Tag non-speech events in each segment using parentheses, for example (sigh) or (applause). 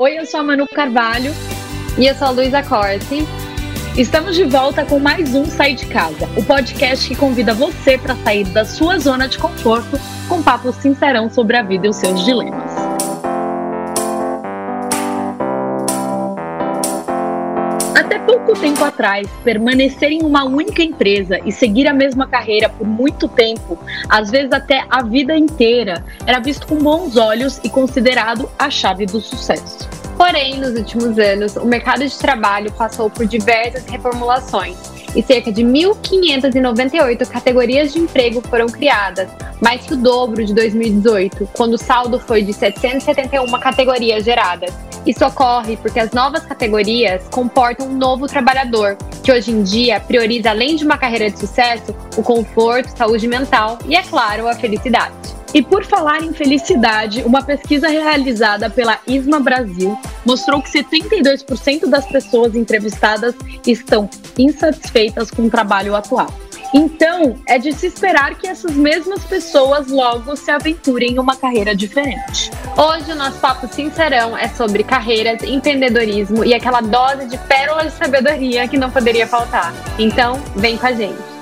Oi, eu sou a Manu Carvalho. E eu sou a Luísa Corte. Estamos de volta com mais um Sai de Casa, o podcast que convida você para sair da sua zona de conforto com papo sincerão sobre a vida e os seus dilemas. Tempo atrás, permanecer em uma única empresa e seguir a mesma carreira por muito tempo, às vezes até a vida inteira, era visto com bons olhos e considerado a chave do sucesso. Porém, nos últimos anos, o mercado de trabalho passou por diversas reformulações e cerca de 1.598 categorias de emprego foram criadas, mais que o dobro de 2018, quando o saldo foi de 771 categorias geradas. Isso ocorre porque as novas categorias comportam um novo trabalhador, que hoje em dia prioriza, além de uma carreira de sucesso, o conforto, saúde mental e, é claro, a felicidade. E por falar em felicidade, uma pesquisa realizada pela ISMA Brasil mostrou que 72% das pessoas entrevistadas estão insatisfeitas com o trabalho atual. Então, é de se esperar que essas mesmas pessoas logo se aventurem em uma carreira diferente. Hoje o nosso papo sincerão é sobre carreiras, empreendedorismo e aquela dose de pérolas de sabedoria que não poderia faltar. Então, vem com a gente.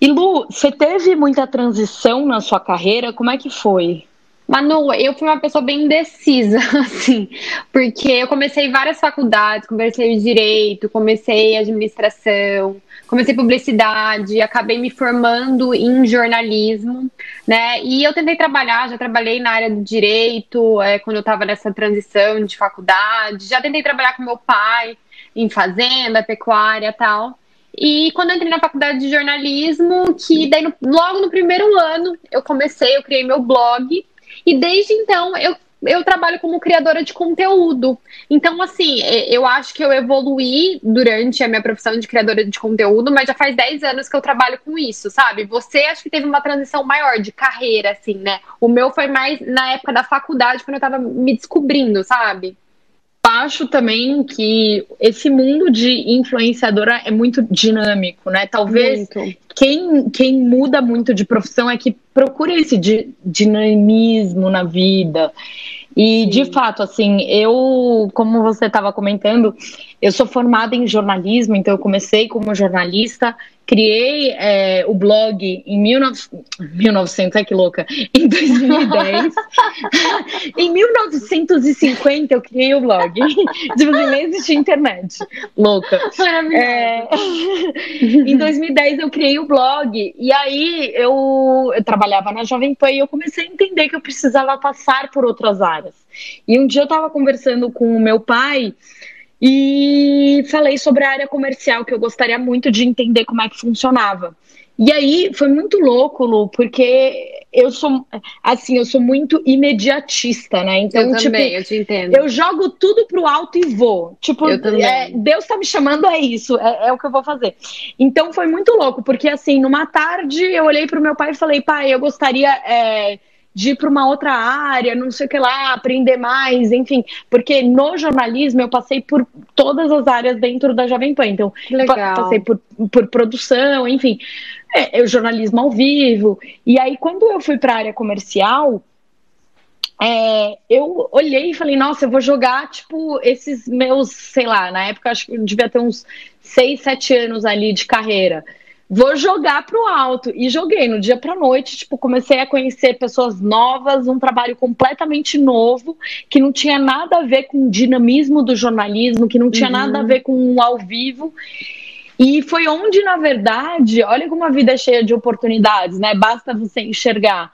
E Lu, você teve muita transição na sua carreira? Como é que foi? Manu, eu fui uma pessoa bem indecisa, (laughs) assim, porque eu comecei várias faculdades, comecei direito, comecei administração, comecei publicidade, acabei me formando em jornalismo, né? E eu tentei trabalhar, já trabalhei na área do direito, é, quando eu estava nessa transição de faculdade, já tentei trabalhar com meu pai em fazenda, pecuária tal. E quando eu entrei na faculdade de jornalismo, que daí no, logo no primeiro ano eu comecei, eu criei meu blog. E desde então eu, eu trabalho como criadora de conteúdo. Então, assim, eu acho que eu evoluí durante a minha profissão de criadora de conteúdo, mas já faz 10 anos que eu trabalho com isso, sabe? Você acho que teve uma transição maior de carreira, assim, né? O meu foi mais na época da faculdade, quando eu tava me descobrindo, sabe? Acho também que esse mundo de influenciadora é muito dinâmico, né? Talvez muito. Quem, quem muda muito de profissão é que procura esse di dinamismo na vida. E, Sim. de fato, assim, eu, como você estava comentando, eu sou formada em jornalismo, então eu comecei como jornalista, criei é, o blog em 19... 1900, ai que louca, em 2010. (laughs) em 1950 eu criei o blog. tipo nem existia internet. Louca. É... (laughs) em 2010 eu criei o blog e aí eu, eu trabalhava na Jovem Pan e eu comecei a entender que eu precisava passar por outras áreas. E um dia eu estava conversando com o meu pai e falei sobre a área comercial, que eu gostaria muito de entender como é que funcionava. E aí foi muito louco, Lu, porque eu sou assim, eu sou muito imediatista, né? Então, eu tipo, também, eu te entendo. Eu jogo tudo pro alto e vou. Tipo, é, Deus tá me chamando, é isso, é, é, o que eu vou fazer. Então foi muito louco, porque assim, numa tarde eu olhei pro meu pai e falei, pai, eu gostaria. É, de ir para uma outra área, não sei o que lá, aprender mais, enfim. Porque no jornalismo eu passei por todas as áreas dentro da Jovem Pan. Então, Legal. passei por, por produção, enfim, é, o jornalismo ao vivo. E aí, quando eu fui para a área comercial, é, eu olhei e falei, nossa, eu vou jogar, tipo, esses meus, sei lá, na época acho que eu devia ter uns 6, 7 anos ali de carreira vou jogar pro alto. E joguei no dia pra noite, tipo, comecei a conhecer pessoas novas, um trabalho completamente novo, que não tinha nada a ver com o dinamismo do jornalismo, que não tinha uhum. nada a ver com o ao vivo. E foi onde, na verdade, olha como a vida é cheia de oportunidades, né? Basta você enxergar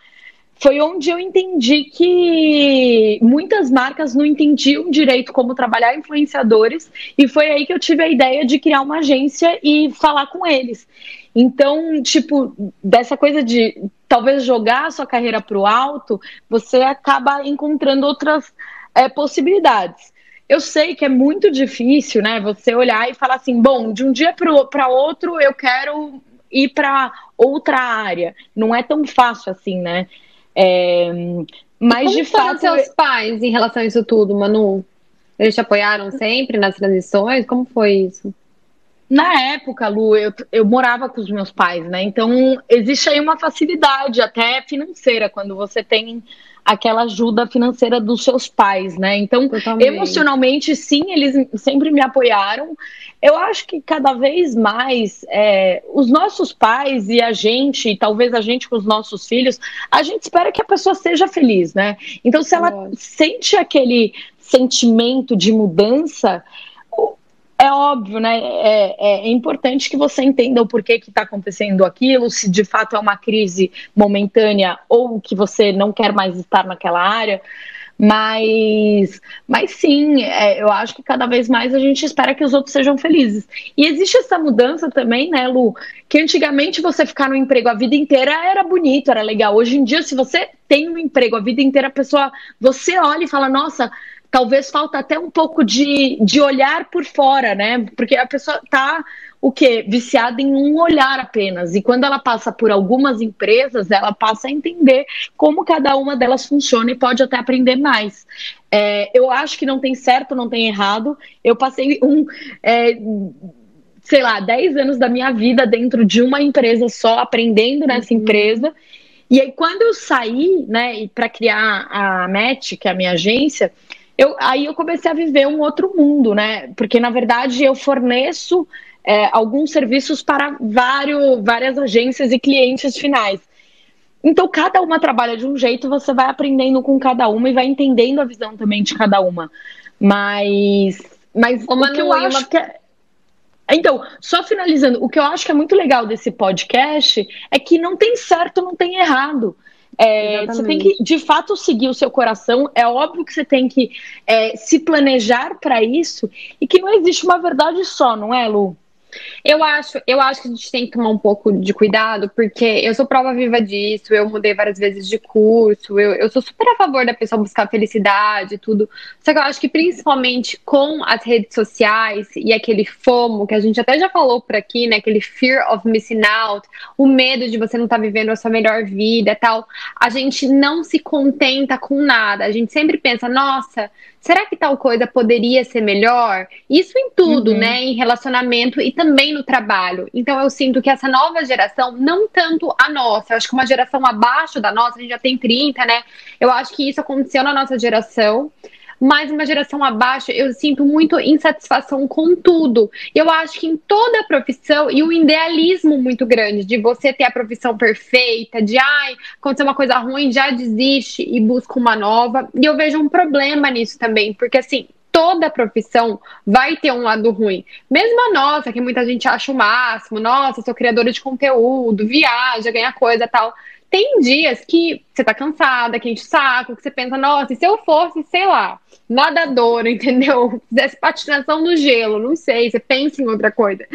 foi onde eu entendi que muitas marcas não entendiam direito como trabalhar influenciadores, e foi aí que eu tive a ideia de criar uma agência e falar com eles. Então, tipo, dessa coisa de talvez jogar a sua carreira para o alto, você acaba encontrando outras é, possibilidades. Eu sei que é muito difícil, né? Você olhar e falar assim, bom, de um dia para outro eu quero ir para outra área. Não é tão fácil assim, né? É, mas de fato. seus pais em relação a isso tudo, Manu? Eles te apoiaram sempre nas transições? Como foi isso? Na época, Lu, eu, eu morava com os meus pais, né? Então existe aí uma facilidade, até financeira, quando você tem aquela ajuda financeira dos seus pais, né? Então, emocionalmente, sim, eles sempre me apoiaram. Eu acho que cada vez mais é, os nossos pais e a gente, e talvez a gente com os nossos filhos, a gente espera que a pessoa seja feliz, né? Então, se ela Nossa. sente aquele sentimento de mudança, é óbvio, né? É, é, é, importante que você entenda o porquê que está acontecendo aquilo, se de fato é uma crise momentânea ou que você não quer mais estar naquela área. Mas, mas sim, é, eu acho que cada vez mais a gente espera que os outros sejam felizes. E existe essa mudança também, né, Lu? Que antigamente você ficar no emprego a vida inteira era bonito, era legal. Hoje em dia, se você tem um emprego a vida inteira, a pessoa, você olha e fala, nossa, talvez falta até um pouco de, de olhar por fora, né? Porque a pessoa tá o quê? Viciada em um olhar apenas. E quando ela passa por algumas empresas, ela passa a entender como cada uma delas funciona e pode até aprender mais. É, eu acho que não tem certo, não tem errado. Eu passei um. É, sei lá, 10 anos da minha vida dentro de uma empresa só, aprendendo nessa uhum. empresa. E aí, quando eu saí, né, para criar a MET, que é a minha agência, eu, aí eu comecei a viver um outro mundo, né? Porque na verdade eu forneço é, alguns serviços para vários, várias agências e clientes finais. Então cada uma trabalha de um jeito, você vai aprendendo com cada uma e vai entendendo a visão também de cada uma. Mas, mas o que eu acho uma... que é... Então, só finalizando, o que eu acho que é muito legal desse podcast é que não tem certo, não tem errado. É, você tem que, de fato, seguir o seu coração. É óbvio que você tem que é, se planejar para isso e que não existe uma verdade só, não é, Lu? Eu acho, eu acho que a gente tem que tomar um pouco de cuidado, porque eu sou prova viva disso, eu mudei várias vezes de curso, eu, eu sou super a favor da pessoa buscar felicidade e tudo. Só que eu acho que principalmente com as redes sociais e aquele FOMO, que a gente até já falou por aqui, né? Aquele fear of missing out, o medo de você não estar tá vivendo a sua melhor vida e tal, a gente não se contenta com nada. A gente sempre pensa, nossa, será que tal coisa poderia ser melhor? Isso em tudo, uhum. né? Em relacionamento e também no trabalho. Então eu sinto que essa nova geração, não tanto a nossa, eu acho que uma geração abaixo da nossa, a gente já tem 30, né? Eu acho que isso aconteceu na nossa geração mas uma geração abaixo, eu sinto muito insatisfação com tudo. Eu acho que em toda a profissão e o um idealismo muito grande de você ter a profissão perfeita, de ai, aconteceu uma coisa ruim, já desiste e busca uma nova. E eu vejo um problema nisso também, porque assim, toda profissão vai ter um lado ruim. Mesmo a nossa, que muita gente acha o máximo, nossa, sou criadora de conteúdo, viaja, ganha coisa tal. Tem dias que você tá cansada, que enche o saco, que você pensa, nossa, e se eu fosse, sei lá, nadadora, (laughs) entendeu? Fizesse patinação no gelo, não sei, você pensa em outra coisa.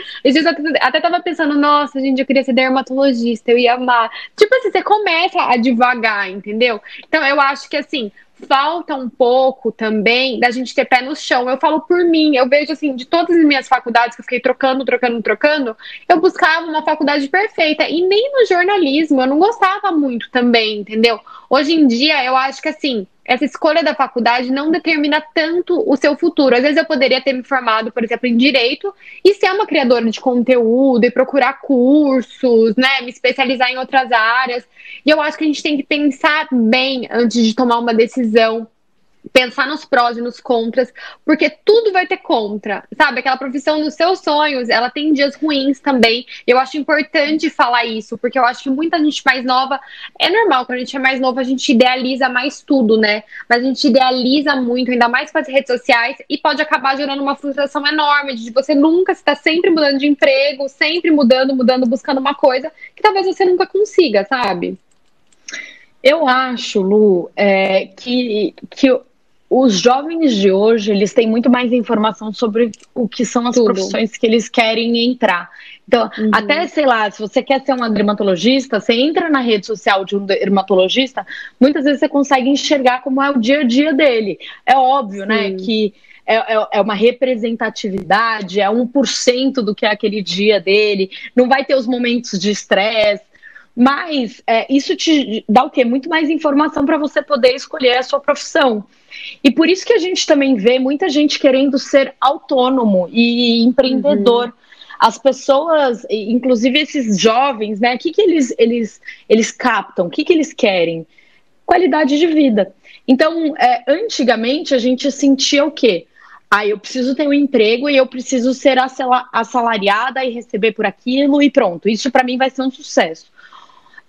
Até tava pensando, nossa, gente, eu queria ser dermatologista, eu ia amar. Tipo assim, você começa a devagar, entendeu? Então eu acho que assim, falta um pouco também da gente ter pé no chão. Eu falo por mim, eu vejo assim, de todas as minhas faculdades que eu fiquei trocando, trocando, trocando, eu buscava uma faculdade perfeita. E nem no jornalismo, eu não gostava muito também, entendeu? Hoje em dia, eu acho que assim, essa escolha da faculdade não determina tanto o seu futuro. Às vezes eu poderia ter me formado, por exemplo, em direito e ser uma criadora de conteúdo e procurar cursos, né, me especializar em outras áreas. E eu acho que a gente tem que pensar bem antes de tomar uma decisão pensar nos prós e nos contras, porque tudo vai ter contra, sabe? Aquela profissão dos seus sonhos, ela tem dias ruins também. Eu acho importante falar isso, porque eu acho que muita gente mais nova, é normal, quando a gente é mais novo, a gente idealiza mais tudo, né? Mas a gente idealiza muito, ainda mais com as redes sociais, e pode acabar gerando uma frustração enorme de você nunca estar sempre mudando de emprego, sempre mudando, mudando, buscando uma coisa que talvez você nunca consiga, sabe? Eu acho, Lu, é, que, que os jovens de hoje, eles têm muito mais informação sobre o que são as Tudo. profissões que eles querem entrar. Então, uhum. até, sei lá, se você quer ser um dermatologista, você entra na rede social de um dermatologista, muitas vezes você consegue enxergar como é o dia a dia dele. É óbvio, né, Sim. né, que é, é, é, uma representatividade, é 1% do que é aquele dia dele, não vai ter os momentos de estresse, mas é, isso te dá o quê? Muito mais informação para você poder escolher a sua profissão. E por isso que a gente também vê muita gente querendo ser autônomo e empreendedor. Uhum. As pessoas, inclusive esses jovens, né? O que, que eles, eles, eles captam? O que, que eles querem? qualidade de vida. Então, é, antigamente a gente sentia o quê? Ah, eu preciso ter um emprego e eu preciso ser assalariada e receber por aquilo e pronto. Isso para mim vai ser um sucesso.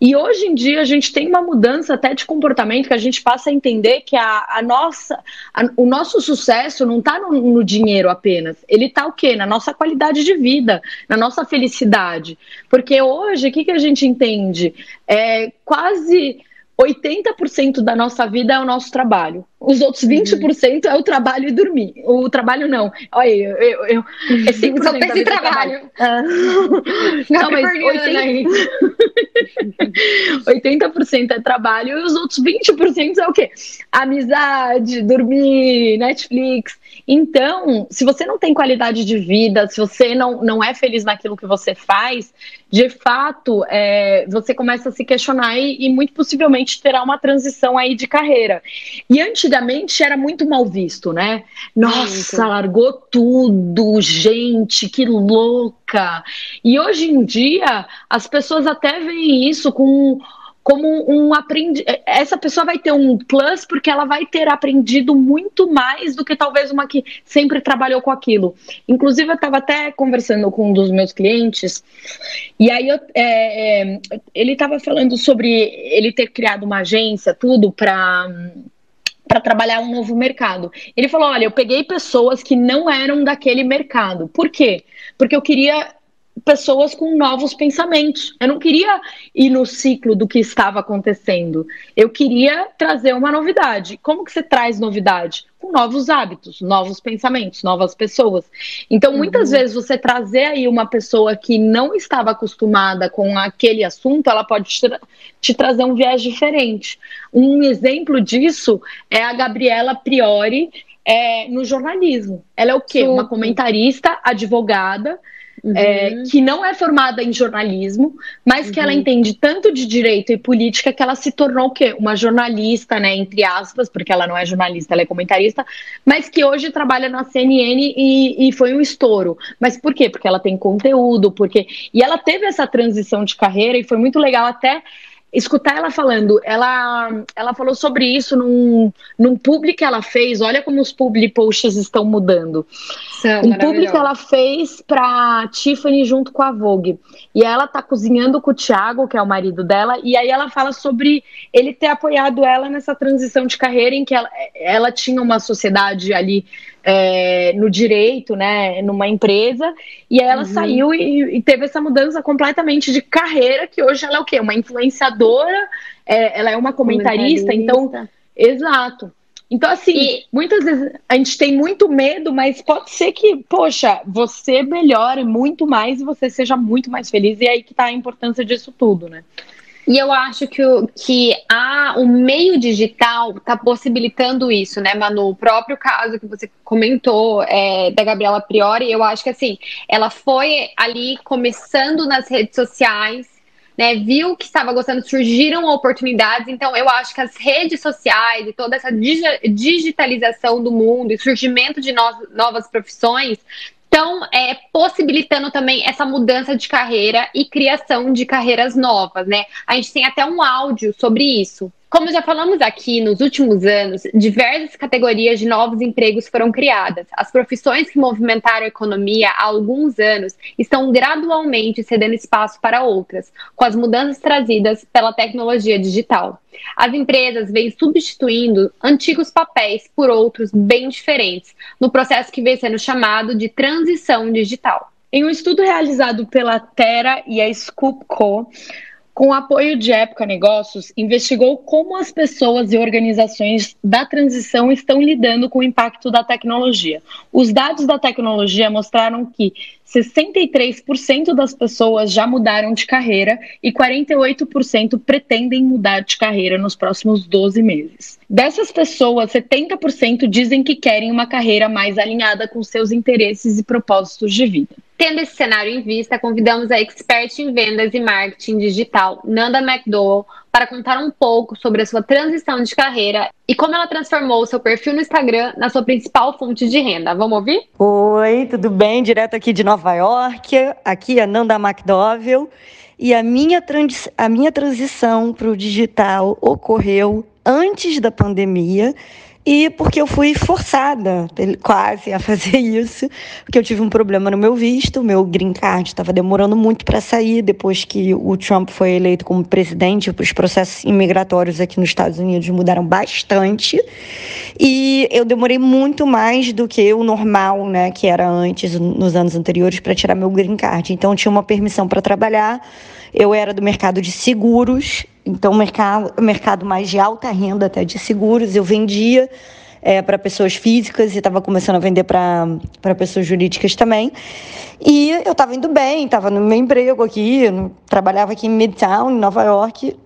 E hoje em dia a gente tem uma mudança até de comportamento que a gente passa a entender que a, a nossa, a, o nosso sucesso não está no, no, dinheiro apenas. Ele está o quê? Na nossa qualidade de vida, na nossa felicidade. Porque hoje, o que, que a gente entende? É quase 80% da nossa vida é o nosso trabalho. Os outros 20% uhum. é o trabalho e dormir. O trabalho não. Olha, eu, eu, eu é 5% Só pensa em trabalho. trabalho. Ah. (laughs) Não, mas 80... 80% (laughs) é trabalho e os outros 20% é o quê? Amizade, dormir, Netflix. Então, se você não tem qualidade de vida, se você não, não é feliz naquilo que você faz, de fato, é, você começa a se questionar e, e, muito possivelmente terá uma transição aí de carreira. E antigamente era muito mal visto, né? Nossa, muito. largou tudo, gente, que louca. E hoje em dia, as pessoas até veem isso com como um aprendiz. Essa pessoa vai ter um plus porque ela vai ter aprendido muito mais do que talvez uma que sempre trabalhou com aquilo. Inclusive, eu estava até conversando com um dos meus clientes, e aí eu, é, é, ele estava falando sobre ele ter criado uma agência, tudo, para para trabalhar um novo mercado. Ele falou: olha, eu peguei pessoas que não eram daquele mercado. Por quê? Porque eu queria pessoas com novos pensamentos. Eu não queria ir no ciclo do que estava acontecendo. Eu queria trazer uma novidade. Como que você traz novidade? Com novos hábitos, novos pensamentos, novas pessoas. Então, muitas uhum. vezes você trazer aí uma pessoa que não estava acostumada com aquele assunto, ela pode te, te trazer um viés diferente. Um exemplo disso é a Gabriela Priori é, no jornalismo. Ela é o quê? Super. Uma comentarista, advogada, Uhum. É, que não é formada em jornalismo, mas uhum. que ela uhum. entende tanto de direito e política que ela se tornou o quê? Uma jornalista, né? Entre aspas, porque ela não é jornalista, ela é comentarista, mas que hoje trabalha na CNN e, e foi um estouro. Mas por quê? Porque ela tem conteúdo, porque. E ela teve essa transição de carreira e foi muito legal até escutar ela falando, ela, ela falou sobre isso num, num publi que ela fez. Olha como os publi posts estão mudando. É um publi que ela fez para Tiffany junto com a Vogue. E ela tá cozinhando com o Thiago, que é o marido dela, e aí ela fala sobre ele ter apoiado ela nessa transição de carreira em que ela, ela tinha uma sociedade ali é, no direito, né, numa empresa, e aí ela uhum. saiu e, e, teve essa mudança completamente de carreira, que hoje ela é o quê? Uma influenciadora, é, ela é uma comentarista, comentarista, então, exato. Então, assim, e... muitas vezes a gente tem muito medo, mas pode ser que, poxa, você melhore muito mais e você seja muito mais feliz, e é aí que tá a importância disso tudo, né? E eu acho que, o, que a, o meio digital está possibilitando isso, né, Manu? O próprio caso que você comentou é, da Gabriela Priori, eu acho que assim, ela foi ali começando nas redes sociais, né, viu que estava gostando, surgiram oportunidades. Então, eu acho que as redes sociais e toda essa digitalização do mundo e surgimento de no novas profissões estão é, possibilitando também essa mudança de carreira e criação de carreiras novas, né? A gente tem até um áudio sobre isso. Como já falamos aqui, nos últimos anos, diversas categorias de novos empregos foram criadas. As profissões que movimentaram a economia há alguns anos estão gradualmente cedendo espaço para outras, com as mudanças trazidas pela tecnologia digital. As empresas vêm substituindo antigos papéis por outros bem diferentes, no processo que vem sendo chamado de transição digital. Em um estudo realizado pela Terra e a Scoop Co., com apoio de Época Negócios, investigou como as pessoas e organizações da transição estão lidando com o impacto da tecnologia. Os dados da tecnologia mostraram que 63% das pessoas já mudaram de carreira e 48% pretendem mudar de carreira nos próximos 12 meses. Dessas pessoas, 70% dizem que querem uma carreira mais alinhada com seus interesses e propósitos de vida. Tendo esse cenário em vista, convidamos a expert em vendas e marketing digital, Nanda McDowell, para contar um pouco sobre a sua transição de carreira e como ela transformou o seu perfil no Instagram na sua principal fonte de renda. Vamos ouvir? Oi, tudo bem? Direto aqui de Nova York. Aqui é Nanda McDowell. E a minha, trans, a minha transição para o digital ocorreu antes da pandemia e porque eu fui forçada quase a fazer (laughs) isso, porque eu tive um problema no meu visto, meu green card estava demorando muito para sair depois que o Trump foi eleito como presidente, os processos imigratórios aqui nos Estados Unidos mudaram bastante e eu demorei muito mais do que o normal, né, que era antes nos anos anteriores para tirar meu green card. Então eu tinha uma permissão para trabalhar eu era do mercado de seguros, então mercado, mercado mais de alta renda até de seguros. Eu vendia é, para pessoas físicas e estava começando a vender para pessoas jurídicas também. E eu estava indo bem, estava no meu emprego aqui, trabalhava aqui em Midtown, em Nova York,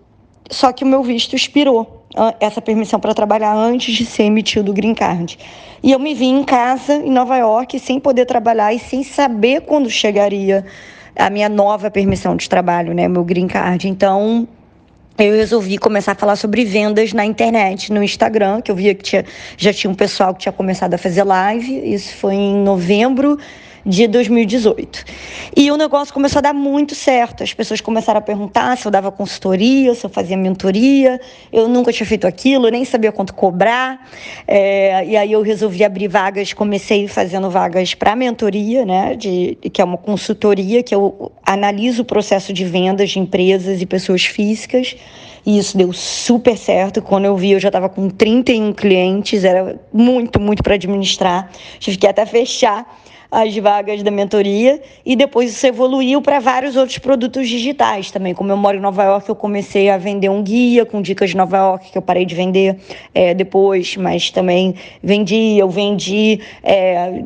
só que o meu visto expirou, essa permissão para trabalhar antes de ser emitido o green card. E eu me vi em casa, em Nova York, sem poder trabalhar e sem saber quando chegaria a minha nova permissão de trabalho, né, meu green card. Então, eu resolvi começar a falar sobre vendas na internet, no Instagram, que eu via que tinha, já tinha um pessoal que tinha começado a fazer live. Isso foi em novembro de 2018. E o negócio começou a dar muito certo. As pessoas começaram a perguntar se eu dava consultoria, se eu fazia mentoria. Eu nunca tinha feito aquilo, nem sabia quanto cobrar. É, e aí eu resolvi abrir vagas, comecei fazendo vagas para mentoria, né, de, que é uma consultoria que eu analiso o processo de vendas de empresas e pessoas físicas. E isso deu super certo. Quando eu vi, eu já estava com 31 clientes, era muito, muito para administrar. Tive que até fechar as vagas da mentoria e depois isso evoluiu para vários outros produtos digitais também. Como eu moro em Nova York, eu comecei a vender um guia com dicas de Nova York, que eu parei de vender é, depois, mas também vendi, eu vendi é,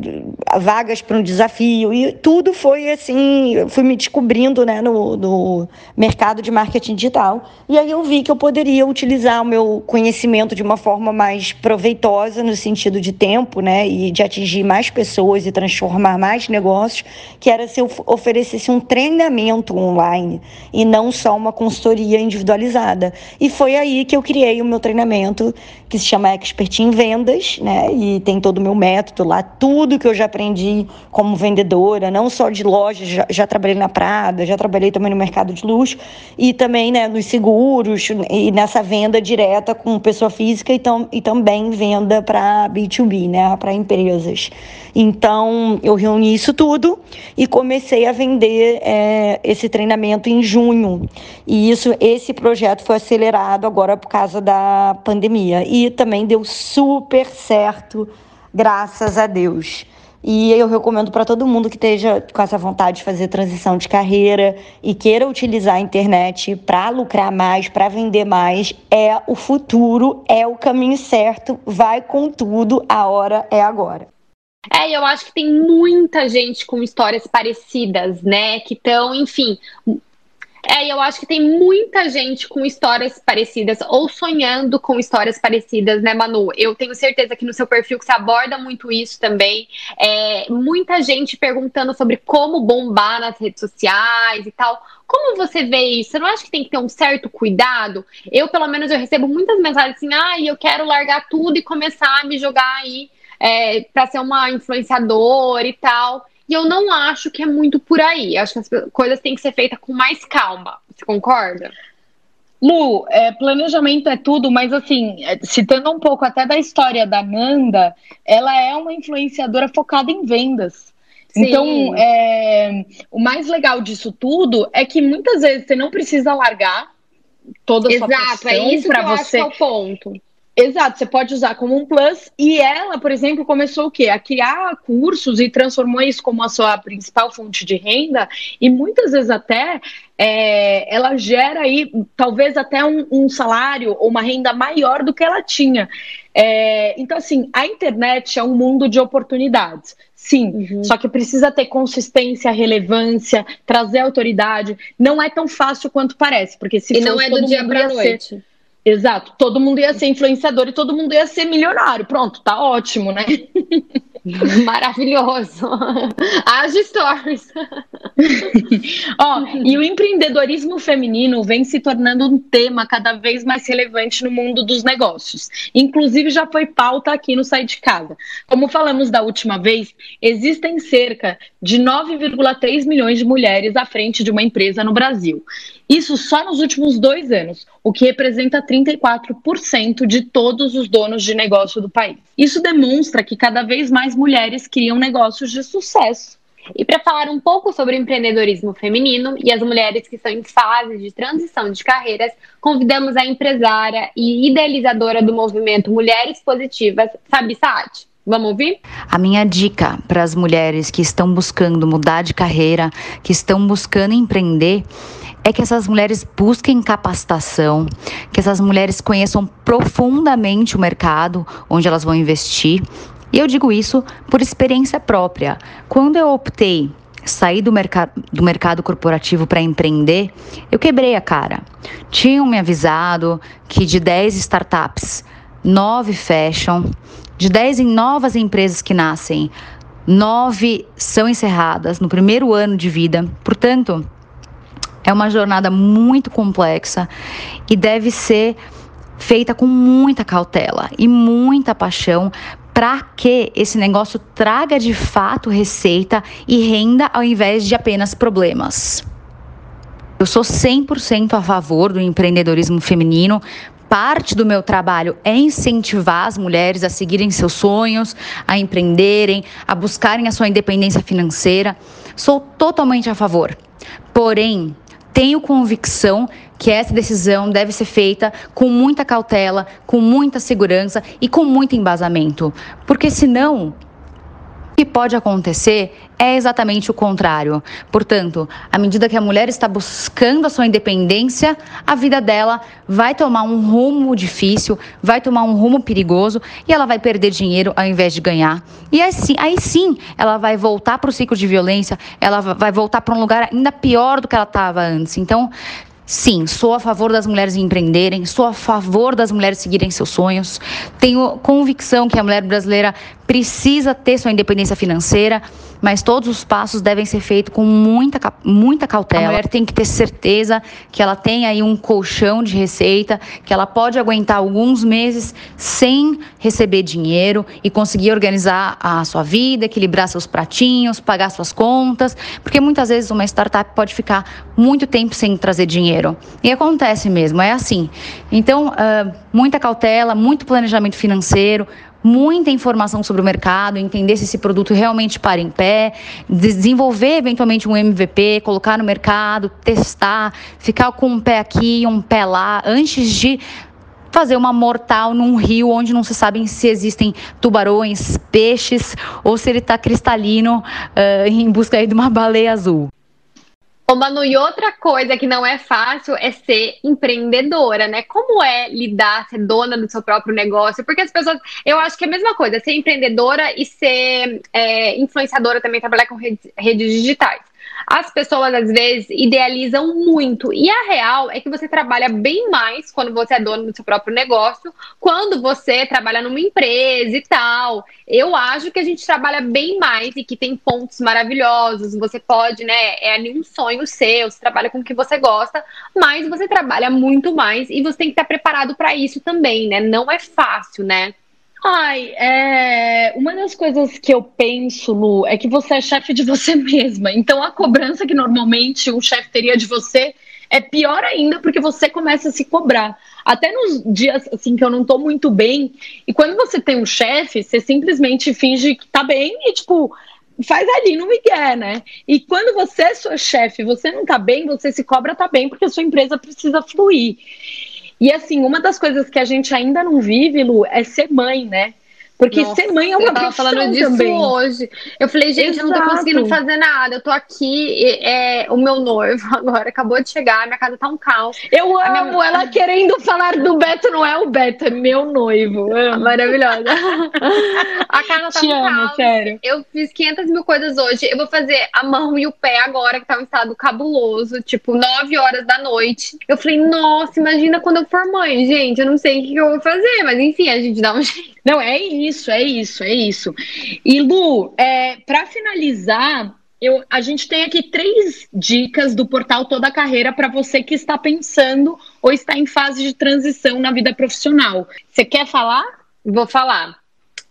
vagas para um desafio e tudo foi assim, fui me descobrindo né, no, no mercado de marketing digital. E aí eu vi que eu poderia utilizar o meu conhecimento de uma forma mais proveitosa no sentido de tempo, né, e de atingir mais pessoas e transformar transformar mais negócios, que era se eu oferecesse um treinamento online e não só uma consultoria individualizada. E foi aí que eu criei o meu treinamento, que se chama Expert em Vendas, né? E tem todo o meu método lá, tudo que eu já aprendi como vendedora, não só de loja, já, já trabalhei na Prada, já trabalhei também no mercado de luxo e também né, nos seguros e nessa venda direta com pessoa física e, tam, e também venda para B2B, né? Para empresas. Então, eu reuni isso tudo e comecei a vender é, esse treinamento em junho. E isso, esse projeto foi acelerado agora por causa da pandemia. E também deu super certo, graças a Deus. E eu recomendo para todo mundo que esteja com essa vontade de fazer transição de carreira e queira utilizar a internet para lucrar mais, para vender mais, é o futuro, é o caminho certo, vai com tudo, a hora é agora. É, eu acho que tem muita gente com histórias parecidas, né? Que estão, enfim. É, eu acho que tem muita gente com histórias parecidas ou sonhando com histórias parecidas, né, Manu? Eu tenho certeza que no seu perfil que você aborda muito isso também. É, muita gente perguntando sobre como bombar nas redes sociais e tal. Como você vê isso? Você não acha que tem que ter um certo cuidado? Eu, pelo menos, eu recebo muitas mensagens assim, ah, eu quero largar tudo e começar a me jogar aí é, para ser uma influenciadora e tal. E eu não acho que é muito por aí. Acho que as coisas têm que ser feitas com mais calma. Você concorda? Lu, é, planejamento é tudo, mas assim, é, citando um pouco até da história da Nanda, ela é uma influenciadora focada em vendas. Sim. Então, é, o mais legal disso tudo é que muitas vezes você não precisa largar toda a sua Exato, é isso para você. Acho que é o ponto. Exato, você pode usar como um plus. E ela, por exemplo, começou o quê? A criar cursos e transformou isso como a sua principal fonte de renda. E muitas vezes até é, ela gera aí talvez até um, um, salário ou uma renda maior do que ela tinha. É, então, assim, a internet é um mundo de oportunidades. Sim, uhum. só que precisa ter consistência, relevância, trazer autoridade. Não é tão fácil quanto parece, porque se e não é do dia para noite. Ser, Exato, todo mundo ia ser influenciador e todo mundo ia ser milionário. Pronto, tá ótimo, né? (laughs) Maravilhoso. As stories. (laughs) Ó, e o empreendedorismo feminino vem se tornando um tema cada vez mais relevante no mundo dos negócios. Inclusive, já foi pauta aqui no Sai de Casa. Como falamos da última vez, existem cerca de 9,3 milhões de mulheres à frente de uma empresa no Brasil. Isso só nos últimos dois anos, o que representa 34% de todos os donos de negócio do país. Isso demonstra que cada vez mais mulheres criam negócios de sucesso. E para falar um pouco sobre empreendedorismo feminino e as mulheres que estão em fase de transição de carreiras, convidamos a empresária e idealizadora do movimento Mulheres Positivas, Fabi Saad. Vamos ouvir? A minha dica para as mulheres que estão buscando mudar de carreira, que estão buscando empreender, é que essas mulheres busquem capacitação, que essas mulheres conheçam profundamente o mercado onde elas vão investir. E eu digo isso por experiência própria. Quando eu optei sair do, mercado do mercado corporativo para empreender, eu quebrei a cara. Tinham me avisado que de 10 startups, 9 fecham, de 10 novas empresas que nascem, 9 são encerradas no primeiro ano de vida. Portanto, é uma jornada muito complexa e deve ser feita com muita cautela e muita paixão para que esse negócio traga de fato receita e renda ao invés de apenas problemas. Eu sou 100% a favor do empreendedorismo feminino. Parte do meu trabalho é incentivar as mulheres a seguirem seus sonhos, a empreenderem, a buscarem a sua independência financeira. Sou totalmente a favor. Porém, tenho convicção que essa decisão deve ser feita com muita cautela, com muita segurança e com muito embasamento, porque senão que pode acontecer é exatamente o contrário. Portanto, à medida que a mulher está buscando a sua independência, a vida dela vai tomar um rumo difícil, vai tomar um rumo perigoso e ela vai perder dinheiro ao invés de ganhar. E assim, aí sim, ela vai voltar para o ciclo de violência, ela vai voltar para um lugar ainda pior do que ela estava antes. Então, Sim, sou a favor das mulheres empreenderem, sou a favor das mulheres seguirem seus sonhos. Tenho convicção que a mulher brasileira precisa ter sua independência financeira, mas todos os passos devem ser feitos com muita, muita cautela. A mulher tem que ter certeza que ela tem aí um colchão de receita, que ela pode aguentar alguns meses sem receber dinheiro e conseguir organizar a sua vida, equilibrar seus pratinhos, pagar suas contas, porque muitas vezes uma startup pode ficar muito tempo sem trazer dinheiro. E acontece mesmo, é assim. Então, uh, muita cautela, muito planejamento financeiro, muita informação sobre o mercado, entender se esse produto realmente para em pé, desenvolver eventualmente um MVP, colocar no mercado, testar, ficar com um pé aqui, um pé lá, antes de fazer uma mortal num rio onde não se sabe se existem tubarões, peixes ou se ele está cristalino uh, em busca de uma baleia azul. Ô Manu, e outra coisa que não é fácil é ser empreendedora, né? Como é lidar, ser dona do seu próprio negócio? Porque as pessoas, eu acho que é a mesma coisa, ser empreendedora e ser é, influenciadora também, trabalhar com redes, redes digitais as pessoas às vezes idealizam muito. E a real é que você trabalha bem mais quando você é dono do seu próprio negócio, quando você trabalha numa empresa e tal. Eu acho que a gente trabalha bem mais e que tem pontos maravilhosos. Você pode, né? É nenhum sonho seu, você trabalha com o que você gosta, mas você trabalha muito mais e você tem que estar preparado para isso também, né? Não é fácil, né? Ai, é... uma das coisas que eu penso, Lu, é que você é chefe de você (laughs) mesma. Então a cobrança que normalmente um chefe teria de você é pior ainda porque você começa a se cobrar. Até nos dias assim que eu não tô muito bem, e quando você tem um chefe, você simplesmente finge que tá bem e tipo, faz ali no Miguel, né? E quando você é sua chefe, você não tá bem, você se cobra tá bem porque a sua empresa precisa fluir. E assim, uma das coisas que a gente ainda não vive, Lu, é ser mãe, né? Porque Nossa, ser mãe é uma eu tava falando disso também. hoje. Eu falei, gente, Exato. eu não tô conseguindo fazer nada. Eu tô aqui, é, o meu noivo (laughs) agora acabou de chegar, minha casa tá um caos. Eu amo minha... ela (laughs) querendo falar do Beto, não é o Beto, é meu noivo. Maravilhosa. (laughs) a casa tá Te um amo, caos. sério. Eu fiz 500 mil coisas hoje. Eu vou fazer a mão e o pé agora, que tá um estado cabuloso, tipo, 9 horas da noite. Eu falei, nossa, imagina quando eu for mãe, gente. Eu não sei o que eu vou fazer, mas enfim, a gente dá um jeito. Não, é isso, é isso, é isso. E Lu, é, para finalizar, eu, a gente tem aqui três dicas do portal Toda Carreira para você que está pensando ou está em fase de transição na vida profissional. Você quer falar? Vou falar.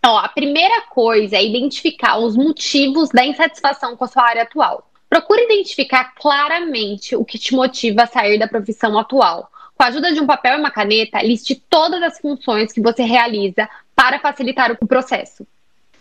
Ó, a primeira coisa é identificar os motivos da insatisfação com a sua área atual. Procure identificar claramente o que te motiva a sair da profissão atual. Com a ajuda de um papel e uma caneta, liste todas as funções que você realiza para facilitar o processo.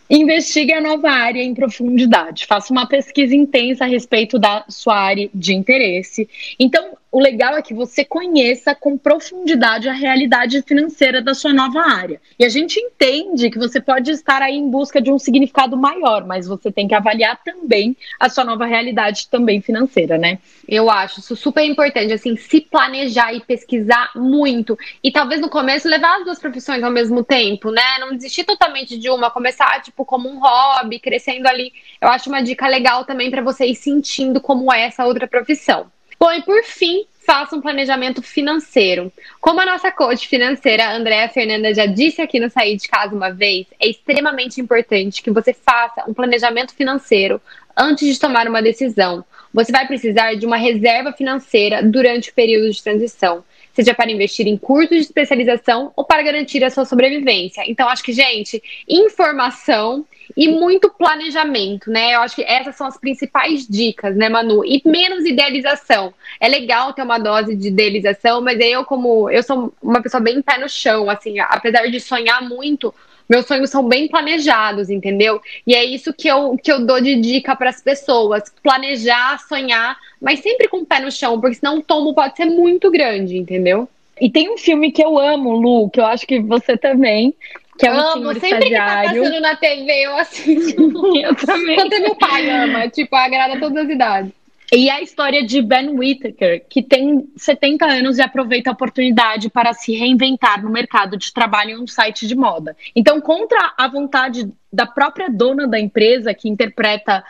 Investigue a nova área em profundidade. Faça uma pesquisa intensa a respeito da sua área de interesse. Então, o legal é que você conheça com profundidade a realidade financeira da sua nova área. E a gente entende que você pode estar aí em busca de um significado maior, mas você tem que avaliar também a sua nova realidade também financeira, né? Eu acho isso super importante, assim, se planejar e pesquisar muito. E talvez no começo levar as duas profissões ao mesmo tempo, né? Não desistir totalmente de uma, começar, tipo, como um hobby, crescendo ali. Eu acho uma dica legal também para você ir sentindo como é essa outra profissão. Bom, e por fim, faça um planejamento financeiro. Como a nossa coach financeira, Andréa Fernanda, já disse aqui no Sair de Casa uma vez, é extremamente importante que você faça um planejamento financeiro antes de tomar uma decisão. Você vai precisar de uma reserva financeira durante o período de transição seja para investir em cursos de especialização ou para garantir a sua sobrevivência. Então, acho que, gente, informação e muito planejamento, né? Eu acho que essas são as principais dicas, né, Manu? E menos idealização. É legal ter uma dose de idealização, mas eu, como eu sou uma pessoa bem pé no chão, assim, apesar de sonhar muito, meus sonhos são bem planejados, entendeu? E é isso que eu, que eu dou de dica para as pessoas: planejar, sonhar, mas sempre com o pé no chão, porque senão o tombo pode ser muito grande, entendeu? E tem um filme que eu amo, Lu, que eu acho que você também, que é um Amo, sempre estagiário. que tá passando na TV eu assisto. (laughs) eu também. Até meu pai ama, tipo, agrada todas as idades. E a história de Ben Whittaker, que tem 70 anos e aproveita a oportunidade para se reinventar no mercado de trabalho em um site de moda. Então, contra a vontade da própria dona da empresa, que interpreta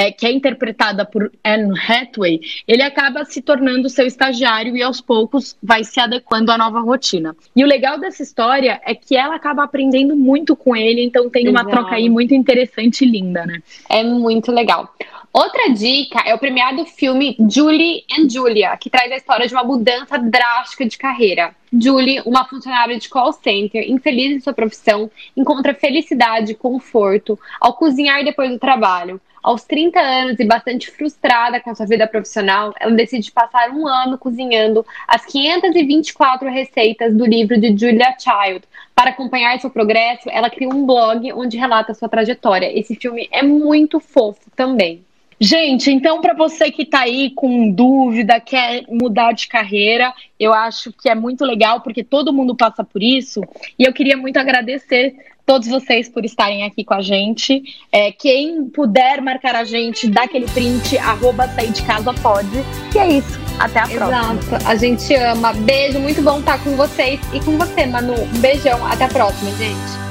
é, que é interpretada por Anne Hathaway, ele acaba se tornando seu estagiário e aos poucos vai se adequando à nova rotina. E o legal dessa história é que ela acaba aprendendo muito com ele, então tem uma troca aí muito interessante e linda, né? É muito legal. Outra dica é o premiado filme Julie and Julia, que traz a história de uma mudança drástica de carreira. Julie, uma funcionária de call center, infeliz em sua profissão, encontra felicidade e conforto ao cozinhar depois do trabalho. Aos 30 anos e bastante frustrada com sua vida profissional, ela decide passar um ano cozinhando as 524 receitas do livro de Julia Child. Para acompanhar seu progresso, ela cria um blog onde relata sua trajetória. Esse filme é muito fofo também. Gente, então para você que está aí com dúvida, quer mudar de carreira, eu acho que é muito legal porque todo mundo passa por isso. E eu queria muito agradecer todos vocês por estarem aqui com a gente. É, quem puder marcar a gente, dá aquele print, arroba sair de casa pode. E é isso. Até a próxima. Exato. A gente ama. Beijo, muito bom estar com vocês e com você, Manu. Um beijão. Até a próxima, gente.